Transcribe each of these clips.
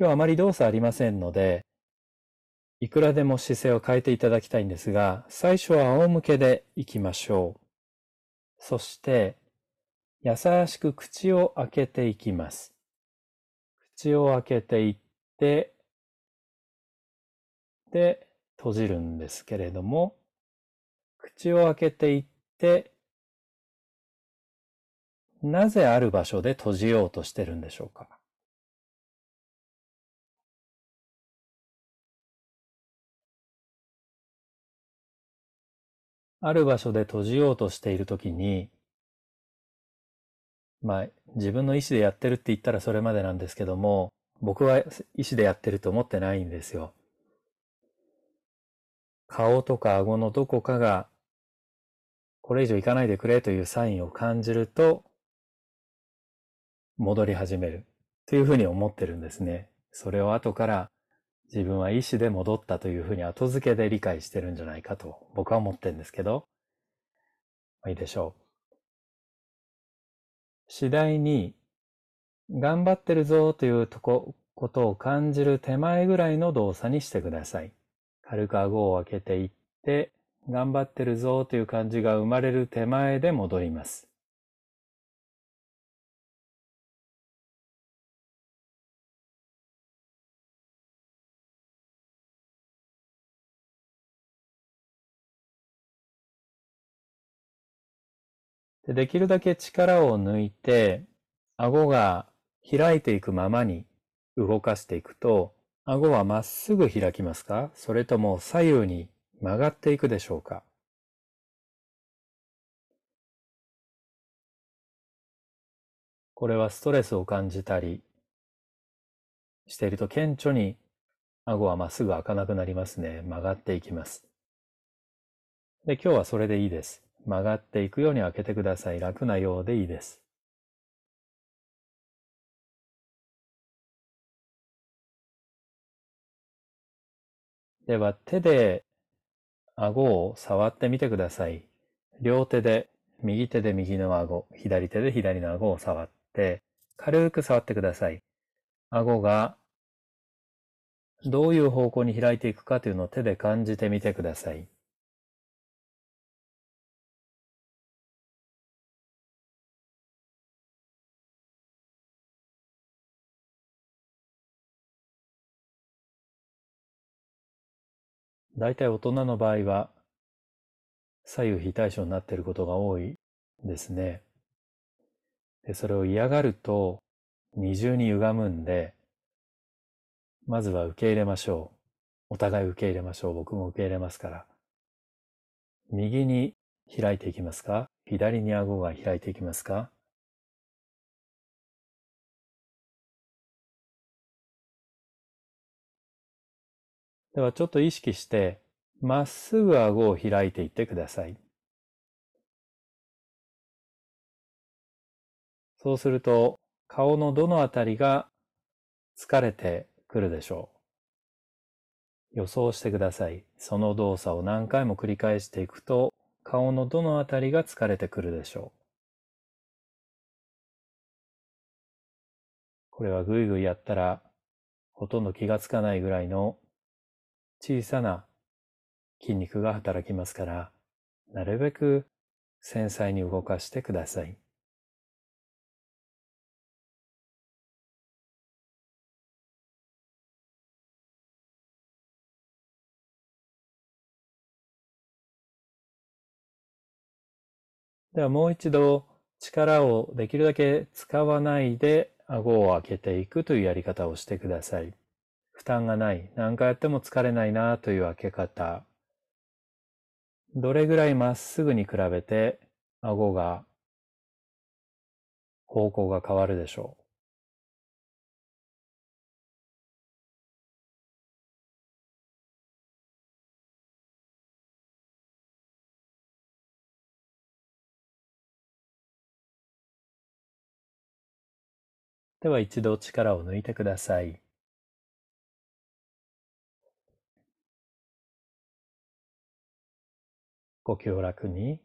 今日はあまり動作ありませんので、いくらでも姿勢を変えていただきたいんですが、最初は仰向けでいきましょう。そして、優しく口を開けていきます。口を開けていって、で、閉じるんですけれども、口を開けていって、なぜある場所で閉じようとしてるんでしょうかある場所で閉じようとしているときに、まあ、自分の意思でやってるって言ったらそれまでなんですけども、僕は意思でやってると思ってないんですよ。顔とか顎のどこかが、これ以上行かないでくれというサインを感じると、戻り始めるというふうに思ってるんですね。それを後から自分は意志で戻ったというふうに後付けで理解してるんじゃないかと僕は思ってるんですけど、いいでしょう。次第に頑張ってるぞというとこことを感じる手前ぐらいの動作にしてください。軽く顎を開けていって、頑張ってるぞという感じが生まれる手前で戻ります。でできるだけ力を抜いて、顎が開いていくままに動かしていくと、顎はまっすぐ開きますか？それとも左右に曲がっていくでしょうか？これはストレスを感じたりしていると顕著に顎はまっすぐ開かなくなりますね。曲がっていきます。で、今日はそれでいいです。曲がっていくように開けてください。楽なようでいいです。では手で顎を触ってみてください。両手で、右手で右の顎、左手で左の顎を触って、軽く触ってください。顎がどういう方向に開いていくかというのを手で感じてみてください。大体大人の場合は左右非対称になっていることが多いですね。でそれを嫌がると二重に歪むんで、まずは受け入れましょう。お互い受け入れましょう。僕も受け入れますから。右に開いていきますか？左に顎が開いていきますか？ではちょっと意識して、まっすぐ顎を開いていってください。そうすると、顔のどのあたりが疲れてくるでしょう。予想してください。その動作を何回も繰り返していくと、顔のどのあたりが疲れてくるでしょう。これはぐいぐいやったら、ほとんど気がつかないぐらいの小さな筋肉が働きますから、なるべく繊細に動かしてください。ではもう一度力をできるだけ使わないで顎を開けていくというやり方をしてください。負担がない、何回やっても疲れないなという開け方。どれぐらいまっすぐに比べて顎が方向が変わるでしょう。では一度力を抜いてください。呼吸を楽に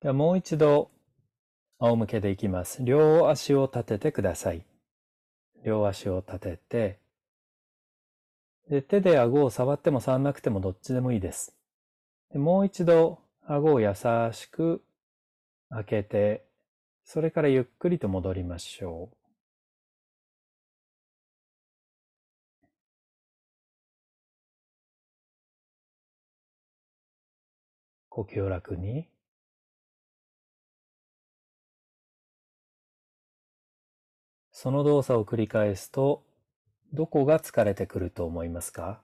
ではもう一度仰向けでいきます。両足を立ててください。両足を立てて、で手で顎を触っても触らなくてもどっちでもいいです。でもう一度顎を優しく開けて、それからゆっくりと戻りましょう。呼吸を楽に。その動作を繰り返すと、どこが疲れてくると思いますか？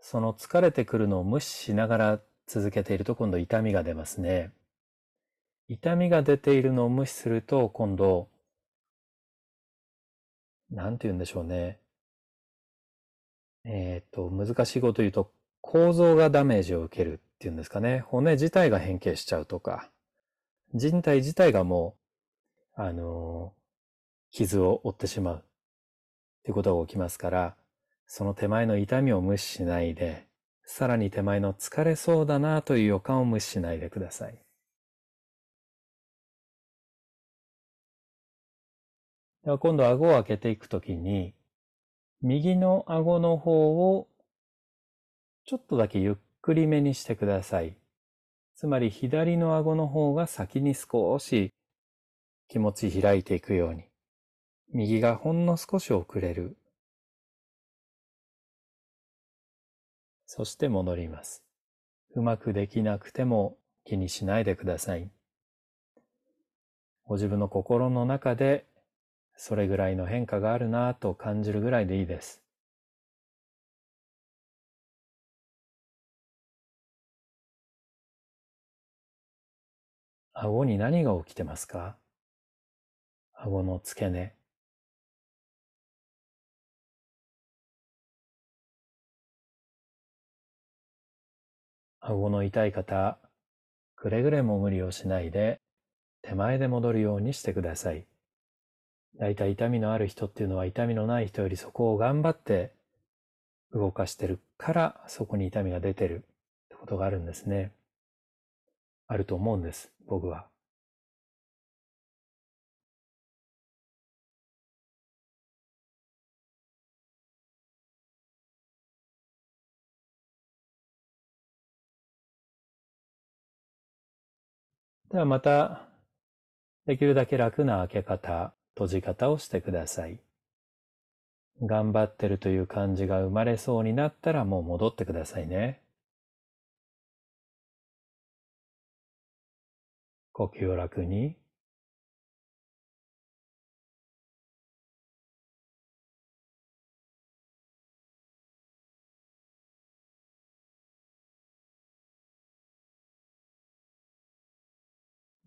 その疲れてくるのを無視しながら続けていると今度痛みが出ますね。痛みが出ているのを無視すると、今度、なんて言うんでしょうね。えっ、と、難しいこと言うと、構造がダメージを受けるっていうんですかね。骨自体が変形しちゃうとか、人体自体がもう、あの傷を負ってしまうっていうことが起きますから、その手前の痛みを無視しないで、さらに手前の疲れそうだなという予感を無視しないでください。では今度顎を開けていくときに、右の顎の方をちょっとだけゆっくりめにしてください。つまり左の顎の方が先に少し気持ち開いていくように。右がほんの少し遅れる。そして戻ります。うまくできなくても気にしないでください。ご自分の心の中でそれぐらいの変化があるなと感じるぐらいでいいです。顎に何が起きてますか？顎の付け根。顎の痛い方、くれぐれも無理をしないで手前で戻るようにしてください。大体痛みのある人っていうのは痛みのない人よりそこを頑張って動かしてるからそこに痛みが出てるってことがあるんですね。あると思うんです、僕は。ではまた、できるだけ楽な開け方、閉じ方をしてください。頑張ってるという感じが生まれそうになったらもう戻ってくださいね。呼吸を楽に。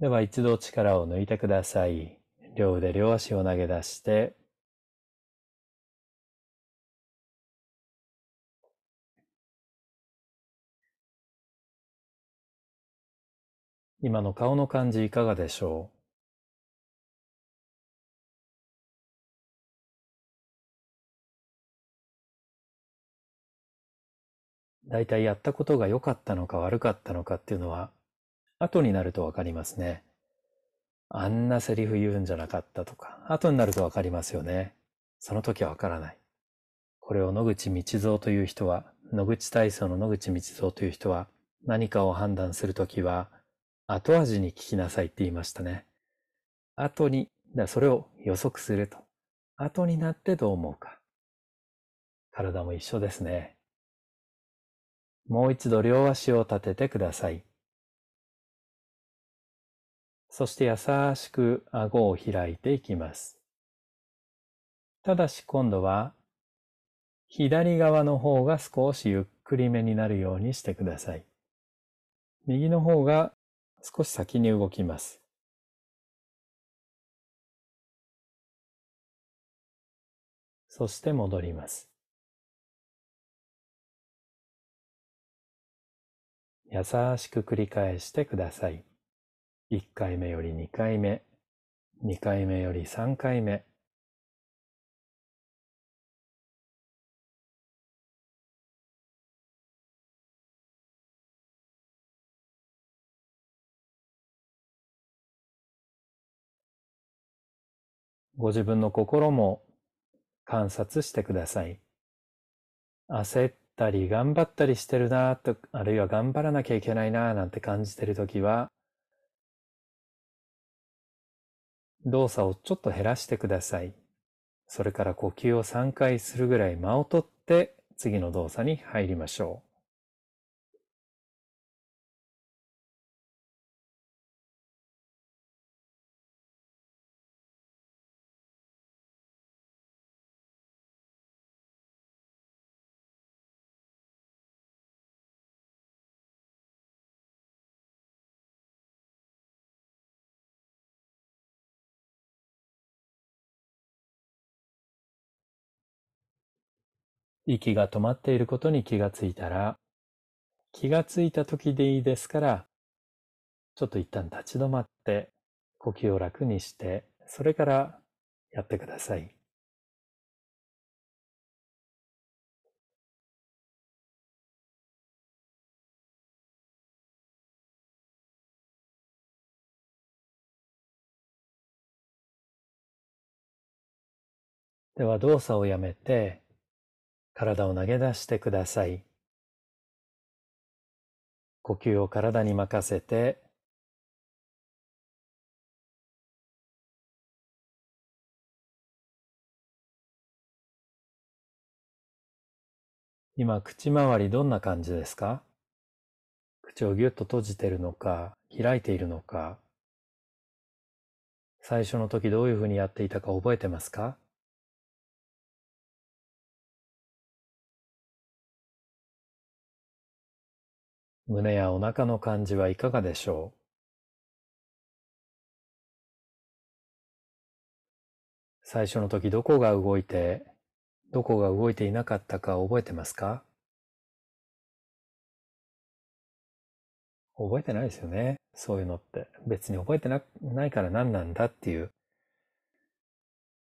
では一度力を抜いてください。両腕両足を投げ出して今の顔の感じいかがでしょう？だいたいやったことが良かったのか悪かったのかっていうのは後になるとわかりますね。あんなセリフ言うんじゃなかったとか、後になるとわかりますよね。その時はわからない。これを野口道蔵という人は、野口体操の野口道蔵という人は、何かを判断するときは、後味に聞きなさいって言いましたね。後に、だそれを予測すると。後になってどう思うか。体も一緒ですね。もう一度両足を立ててください。そして優しく顎を開いていきます。ただし今度は左側の方が少しゆっくりめになるようにしてください。右の方が少し先に動きます。そして戻ります。優しく繰り返してください。1回目より2回目、2回目より3回目、ご自分の心も観察してください。焦ったり頑張ったりしてるなと、あるいは頑張らなきゃいけないななんて感じてる時は、動作をちょっと減らしてください。それから呼吸を3回するぐらい間をとって次の動作に入りましょう。息が止まっていることに気がついたら、気がついた時でいいですから、ちょっと一旦立ち止まって、呼吸を楽にして、それからやってください。では動作をやめて体を投げ出してください。呼吸を体に任せて、今、口周りどんな感じですか？口をぎゅっと閉じてるのか、開いているのか、最初の時どういうふうにやっていたか覚えてますか？胸やお腹の感じはいかがでしょう？最初の時どこが動いて、どこが動いていなかったか覚えてますか？覚えてないですよね。そういうのって。別に覚えてなないから何なんだっていう、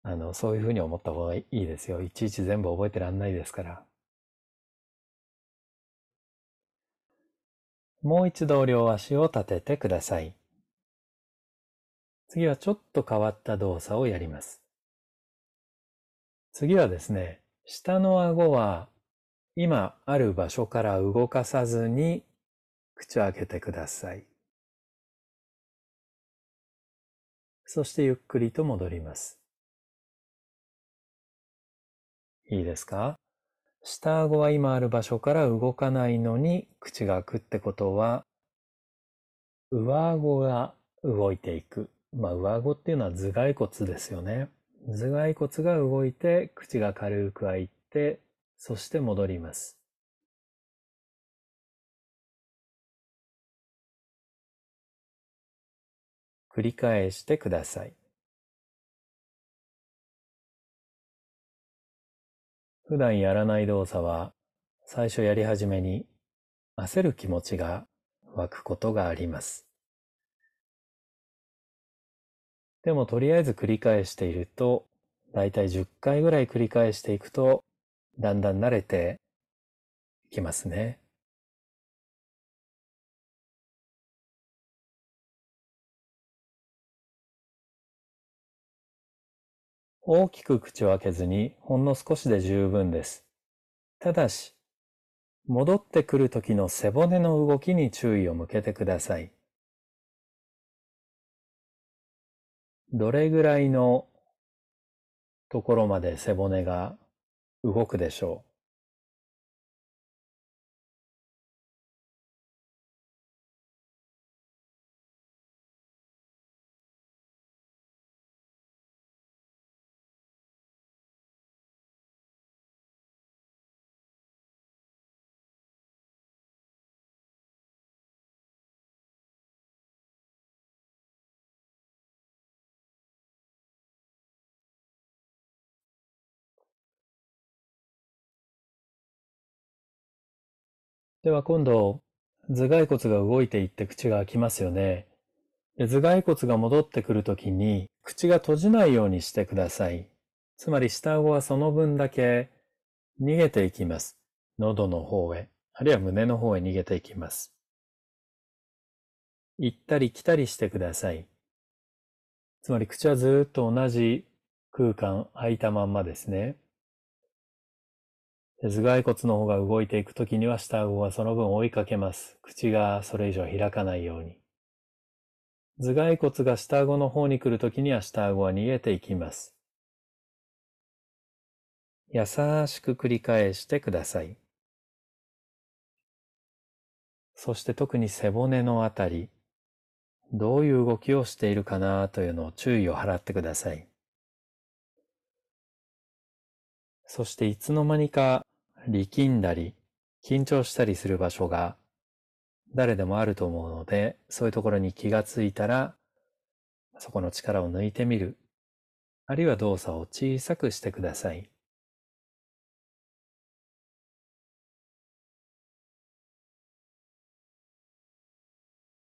あの、そういうふうに思った方がいいですよ。いちいち全部覚えてらんないですから。もう一度両足を立ててください。次はちょっと変わった動作をやります。次はですね、下の顎は今ある場所から動かさずに口を開けてください。そしてゆっくりと戻ります。いいですか？下顎は今ある場所から動かないのに口が開くってことは、上顎が動いていく。まあ、上顎っていうのは頭蓋骨ですよね。頭蓋骨が動いて、口が軽く開いて、そして戻ります。繰り返してください。普段やらない動作は最初やり始めに焦る気持ちが湧くことがあります。でもとりあえず繰り返しているとだいたい10回ぐらい繰り返していくとだんだん慣れていきますね。大きく口を開けずにほんの少しで十分です。ただし、戻ってくる時の背骨の動きに注意を向けてください。どれぐらいのところまで背骨が動くでしょう？では今度、頭蓋骨が動いていって口が開きますよね。で頭蓋骨が戻ってくるときに口が閉じないようにしてください。つまり下顎はその分だけ逃げていきます。喉の方へ、あるいは胸の方へ逃げていきます。行ったり来たりしてください。つまり口はずっと同じ空間空いたまんまですね。頭蓋骨の方が動いていくときには下顎がその分追いかけます。口がそれ以上開かないように。頭蓋骨が下顎の方に来るときには下顎は逃げていきます。優しく繰り返してください。そして特に背骨のあたり、どういう動きをしているかなというのを注意を払ってください。そしていつの間にか力んだり緊張したりする場所が誰でもあると思うので、そういうところに気がついたら、そこの力を抜いてみる。あるいは動作を小さくしてください。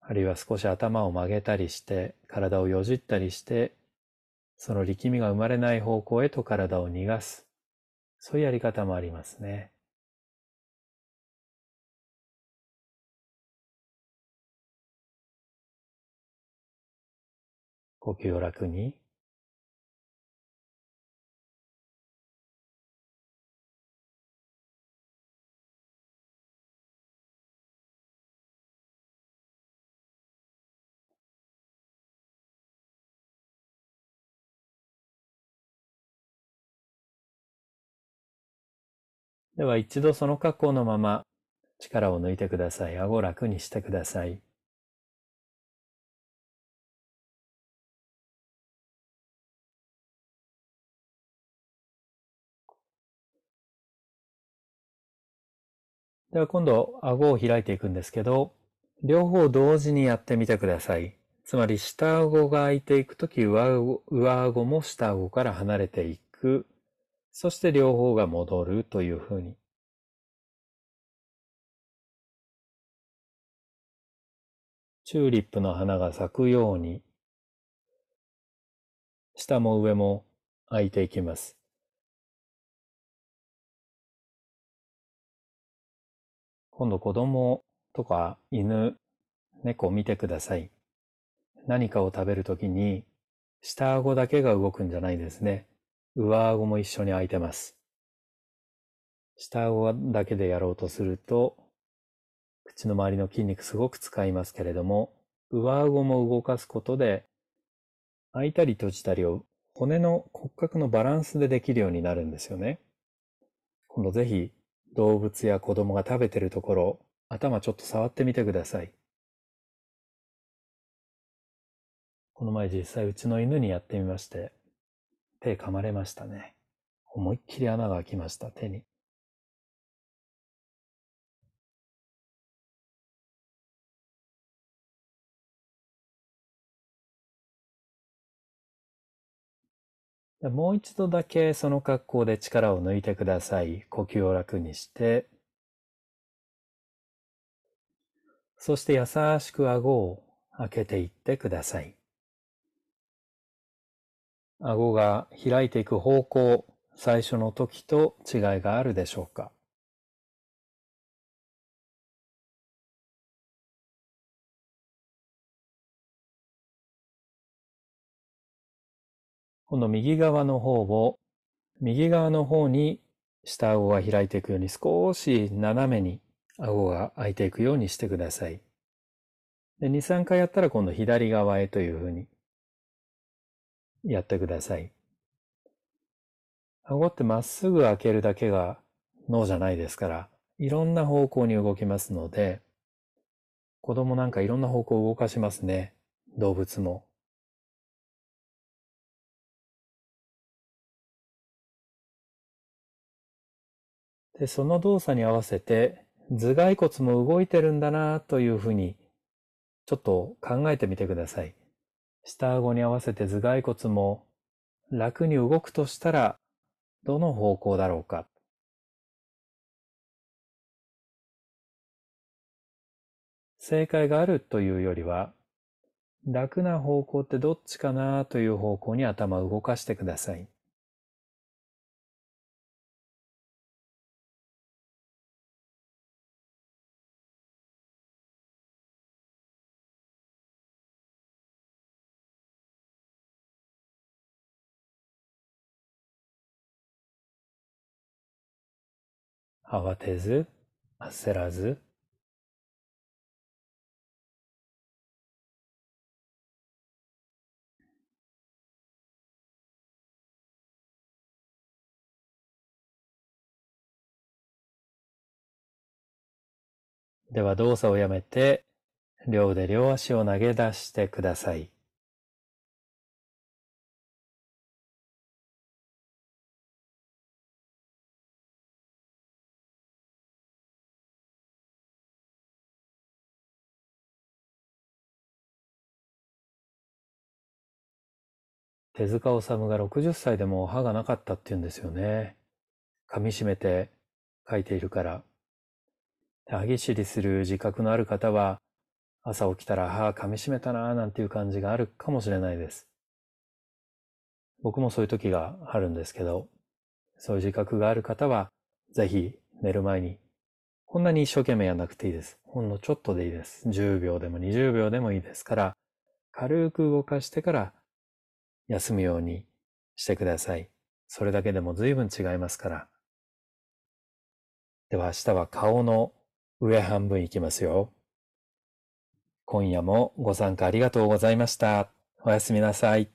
あるいは少し頭を曲げたりして、体をよじったりして、その力みが生まれない方向へと体を逃がす。そういうやり方もありますね。呼吸を楽に。では一度その格好のまま力を抜いてください。顎を楽にしてください。では今度、顎を開いていくんですけど、両方同時にやってみてください。つまり、下顎が開いていくとき、上顎上顎も下顎から離れていく。そして両方が戻るというふうに。チューリップの花が咲くように、下も上も開いていきます。今度子供とか犬、猫を見てください。何かを食べるときに、下顎だけが動くんじゃないですね。上顎も一緒に開いてます。下顎だけでやろうとすると、口の周りの筋肉すごく使いますけれども、上顎も動かすことで、開いたり閉じたりを骨の骨格のバランスでできるようになるんですよね。今度ぜひ動物や子供が食べてるところ、頭ちょっと触ってみてください。この前実際うちの犬にやってみまして、手噛まれましたね。思いっきり穴が開きました、手に。もう一度だけその格好で力を抜いてください。呼吸を楽にして、そして優しく顎を開けていってください。顎が開いていく方向、最初の時と違いがあるでしょうか？この右側の方を、右側の方に下顎が開いていくように少し斜めに顎が開いていくようにしてください。で2、3回やったら今度左側へというふうにやってください。顎ってまっすぐ開けるだけが脳じゃないですから、いろんな方向に動きますので、子供なんかいろんな方向を動かしますね。動物も。で、その動作に合わせて頭蓋骨も動いてるんだなというふうにちょっと考えてみてください。下顎に合わせて頭蓋骨も楽に動くとしたらどの方向だろうか？正解があるというよりは楽な方向ってどっちかなという方向に頭を動かしてください。慌てず、焦らず、では動作をやめて、両腕両足を投げ出してください。手塚治虫が60歳でも歯がなかったって言うんですよね。噛み締めて書いているから。歯ぎしりする自覚のある方は、朝起きたら歯噛み締めたなーなんていう感じがあるかもしれないです。僕もそういう時があるんですけど、そういう自覚がある方は、ぜひ寝る前に、こんなに一生懸命やんなくていいです。ほんのちょっとでいいです。10秒でも20秒でもいいですから、軽く動かしてから休むようにしてください。それだけでも随分違いますから。では明日は顔の上半分いきますよ。今夜もご参加ありがとうございました。おやすみなさい。